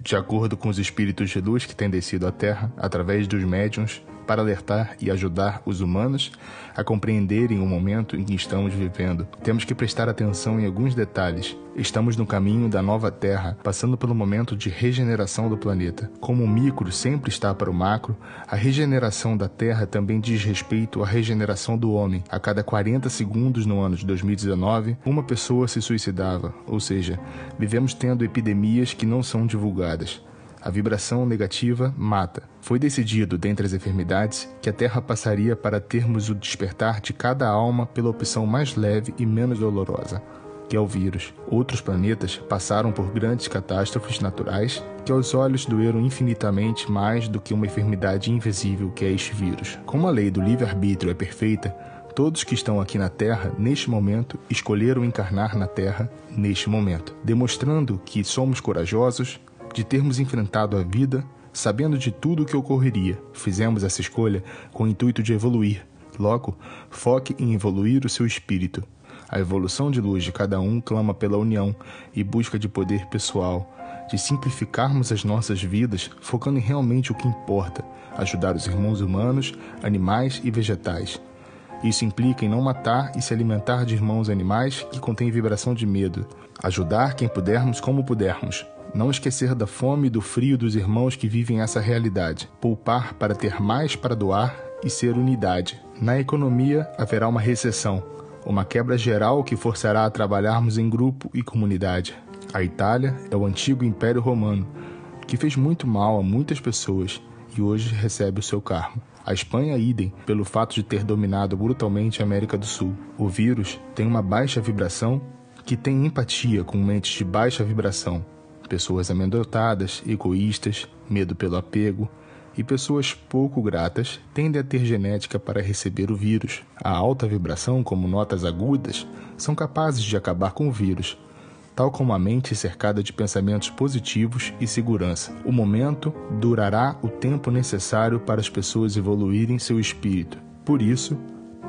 de acordo com os espíritos de luz que têm descido à Terra através dos médiums para alertar e ajudar os humanos a compreenderem o momento em que estamos vivendo. Temos que prestar atenção em alguns detalhes. Estamos no caminho da nova Terra, passando pelo momento de regeneração do planeta. Como o micro sempre está para o macro, a regeneração da Terra também diz respeito à regeneração do homem. A cada 40 segundos no ano de 2019, uma pessoa se suicidava, ou seja, vivemos tendo epidemias que não são divulgadas. A vibração negativa mata. Foi decidido, dentre as enfermidades, que a Terra passaria para termos o despertar de cada alma pela opção mais leve e menos dolorosa, que é o vírus. Outros planetas passaram por grandes catástrofes naturais que aos olhos doeram infinitamente mais do que uma enfermidade invisível que é este vírus. Como a lei do livre-arbítrio é perfeita, Todos que estão aqui na Terra, neste momento, escolheram encarnar na Terra neste momento, demonstrando que somos corajosos, de termos enfrentado a vida sabendo de tudo o que ocorreria. Fizemos essa escolha com o intuito de evoluir. Logo, foque em evoluir o seu espírito. A evolução de luz de cada um clama pela união e busca de poder pessoal, de simplificarmos as nossas vidas, focando em realmente o que importa: ajudar os irmãos humanos, animais e vegetais. Isso implica em não matar e se alimentar de irmãos animais que contêm vibração de medo. Ajudar quem pudermos como pudermos, não esquecer da fome e do frio dos irmãos que vivem essa realidade. Poupar para ter mais para doar e ser unidade. Na economia haverá uma recessão, uma quebra geral que forçará a trabalharmos em grupo e comunidade. A Itália é o antigo Império Romano, que fez muito mal a muitas pessoas e hoje recebe o seu karma. A Espanha, idem, pelo fato de ter dominado brutalmente a América do Sul. O vírus tem uma baixa vibração que tem empatia com mentes de baixa vibração, pessoas amedrontadas, egoístas, medo pelo apego e pessoas pouco gratas tendem a ter genética para receber o vírus. A alta vibração, como notas agudas, são capazes de acabar com o vírus, tal como a mente cercada de pensamentos positivos e segurança. O momento durará o tempo necessário para as pessoas evoluírem seu espírito. Por isso,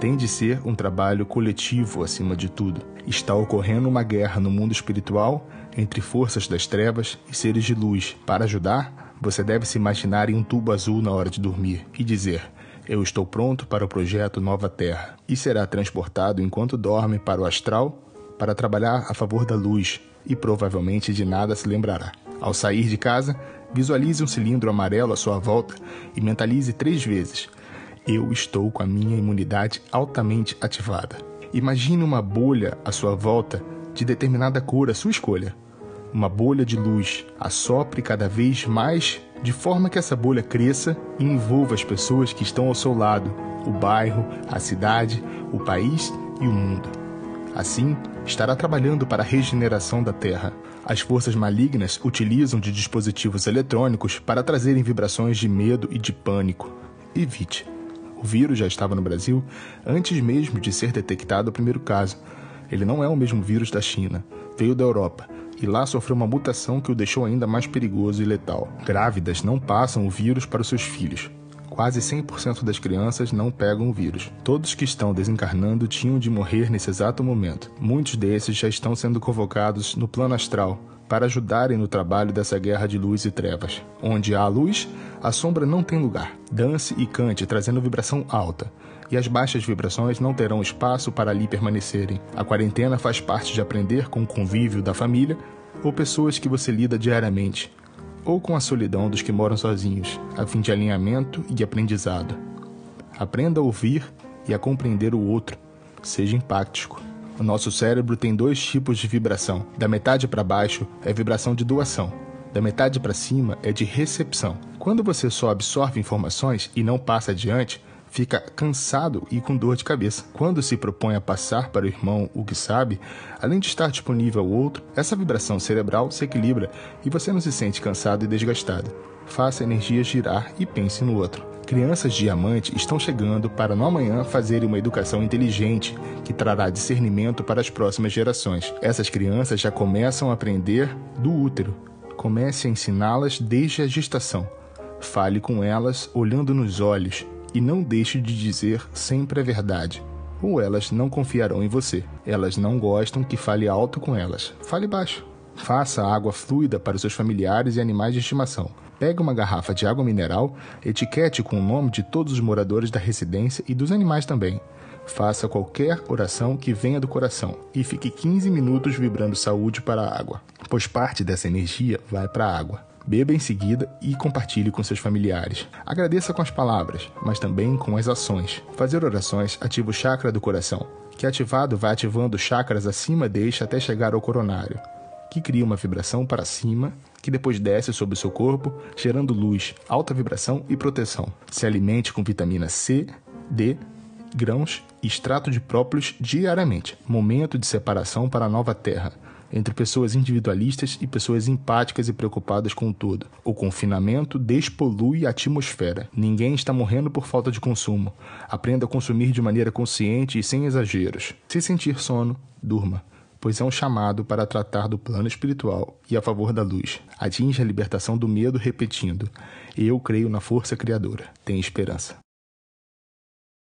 tem de ser um trabalho coletivo acima de tudo. Está ocorrendo uma guerra no mundo espiritual entre forças das trevas e seres de luz. Para ajudar, você deve se imaginar em um tubo azul na hora de dormir e dizer: Eu estou pronto para o projeto Nova Terra. E será transportado enquanto dorme para o astral para trabalhar a favor da luz e provavelmente de nada se lembrará. Ao sair de casa, visualize um cilindro amarelo à sua volta e mentalize três vezes: Eu estou com a minha imunidade altamente ativada. Imagine uma bolha à sua volta de determinada cor, a sua escolha. Uma bolha de luz assopre cada vez mais, de forma que essa bolha cresça e envolva as pessoas que estão ao seu lado, o bairro, a cidade, o país e o mundo. Assim, estará trabalhando para a regeneração da Terra. As forças malignas utilizam de dispositivos eletrônicos para trazerem vibrações de medo e de pânico. Evite. O vírus já estava no Brasil antes mesmo de ser detectado o primeiro caso. Ele não é o mesmo vírus da China, veio da Europa e lá sofreu uma mutação que o deixou ainda mais perigoso e letal. Grávidas não passam o vírus para os seus filhos. Quase 100% das crianças não pegam o vírus. Todos que estão desencarnando tinham de morrer nesse exato momento. Muitos desses já estão sendo convocados no plano astral para ajudarem no trabalho dessa guerra de luz e trevas. Onde há luz, a sombra não tem lugar. Dance e cante trazendo vibração alta e as baixas vibrações não terão espaço para ali permanecerem. A quarentena faz parte de aprender com o convívio da família ou pessoas que você lida diariamente, ou com a solidão dos que moram sozinhos, a fim de alinhamento e aprendizado. Aprenda a ouvir e a compreender o outro. Seja empático. O nosso cérebro tem dois tipos de vibração. Da metade para baixo é vibração de doação. Da metade para cima é de recepção. Quando você só absorve informações e não passa adiante, fica cansado e com dor de cabeça. Quando se propõe a passar para o irmão o que sabe, além de estar disponível ao outro, essa vibração cerebral se equilibra e você não se sente cansado e desgastado. Faça a energia girar e pense no outro. Crianças diamante estão chegando para no amanhã fazerem uma educação inteligente que trará discernimento para as próximas gerações. Essas crianças já começam a aprender do útero. Comece a ensiná-las desde a gestação. Fale com elas olhando nos olhos, e não deixe de dizer sempre a verdade, ou elas não confiarão em você. Elas não gostam que fale alto com elas. Fale baixo. Faça água fluida para os seus familiares e animais de estimação. Pegue uma garrafa de água mineral, etiquete com o nome de todos os moradores da residência e dos animais também. Faça qualquer oração que venha do coração e fique 15 minutos vibrando saúde para a água, pois parte dessa energia vai para a água. Beba em seguida e compartilhe com seus familiares. Agradeça com as palavras, mas também com as ações. Fazer orações ativa o chakra do coração, que ativado vai ativando chakras acima deste até chegar ao coronário, que cria uma vibração para cima, que depois desce sobre o seu corpo, gerando luz, alta vibração e proteção. Se alimente com vitamina C, D, grãos e extrato de própolis diariamente. Momento de separação para a nova terra entre pessoas individualistas e pessoas empáticas e preocupadas com o todo. O confinamento despolui a atmosfera. Ninguém está morrendo por falta de consumo. Aprenda a consumir de maneira consciente e sem exageros. Se sentir sono, durma pois é um chamado para tratar do plano espiritual e a favor da luz. Atinge a libertação do medo repetindo: Eu creio na força criadora. Tenha esperança.